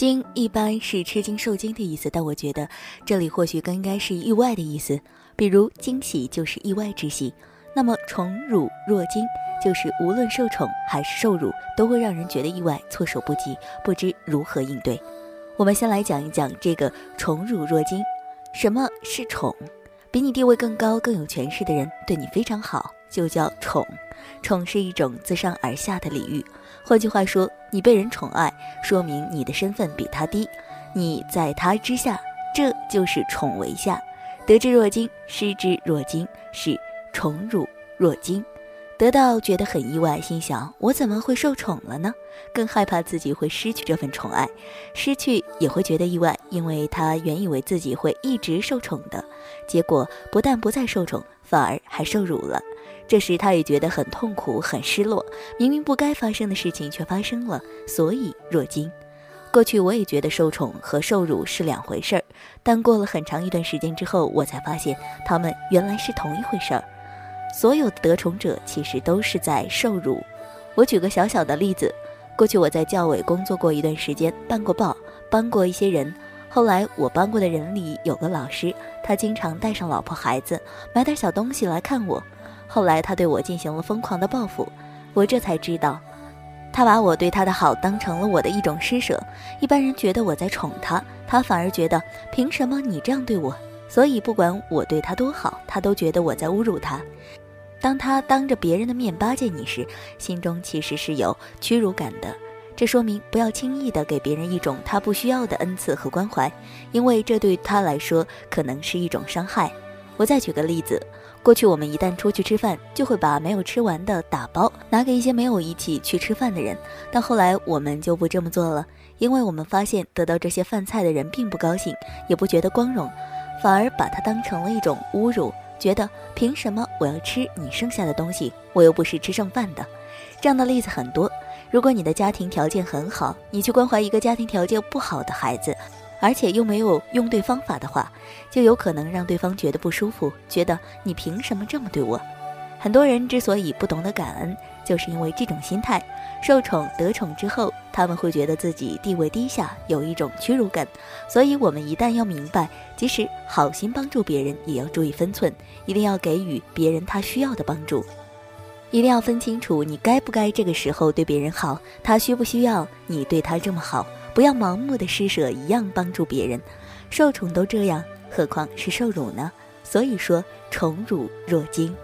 惊一般是吃惊受惊的意思，但我觉得这里或许更应该是意外的意思，比如惊喜就是意外之喜。那么宠辱若惊，就是无论受宠还是受辱，都会让人觉得意外、措手不及，不知如何应对。我们先来讲一讲这个宠辱若惊。什么是宠？比你地位更高、更有权势的人对你非常好，就叫宠。宠是一种自上而下的礼遇。换句话说，你被人宠爱，说明你的身份比他低，你在他之下，这就是宠为下。得之若惊，失之若惊，是宠辱若惊。得到觉得很意外，心想我怎么会受宠了呢？更害怕自己会失去这份宠爱，失去也会觉得意外，因为他原以为自己会一直受宠的，结果不但不再受宠，反而还受辱了。这时他也觉得很痛苦、很失落，明明不该发生的事情却发生了，所以若惊。过去我也觉得受宠和受辱是两回事儿，但过了很长一段时间之后，我才发现他们原来是同一回事儿。所有的得宠者其实都是在受辱。我举个小小的例子，过去我在教委工作过一段时间，办过报，帮过一些人。后来我帮过的人里有个老师，他经常带上老婆孩子，买点小东西来看我。后来他对我进行了疯狂的报复，我这才知道，他把我对他的好当成了我的一种施舍。一般人觉得我在宠他，他反而觉得凭什么你这样对我？所以不管我对他多好，他都觉得我在侮辱他。当他当着别人的面巴结你时，心中其实是有屈辱感的。这说明不要轻易的给别人一种他不需要的恩赐和关怀，因为这对他来说可能是一种伤害。我再举个例子。过去我们一旦出去吃饭，就会把没有吃完的打包拿给一些没有一起去吃饭的人。但后来我们就不这么做了，因为我们发现得到这些饭菜的人并不高兴，也不觉得光荣，反而把它当成了一种侮辱，觉得凭什么我要吃你剩下的东西？我又不是吃剩饭的。这样的例子很多。如果你的家庭条件很好，你去关怀一个家庭条件不好的孩子。而且又没有用对方法的话，就有可能让对方觉得不舒服，觉得你凭什么这么对我？很多人之所以不懂得感恩，就是因为这种心态。受宠得宠之后，他们会觉得自己地位低下，有一种屈辱感。所以，我们一旦要明白，即使好心帮助别人，也要注意分寸，一定要给予别人他需要的帮助，一定要分清楚你该不该这个时候对别人好，他需不需要你对他这么好。不要盲目的施舍，一样帮助别人，受宠都这样，何况是受辱呢？所以说，宠辱若惊。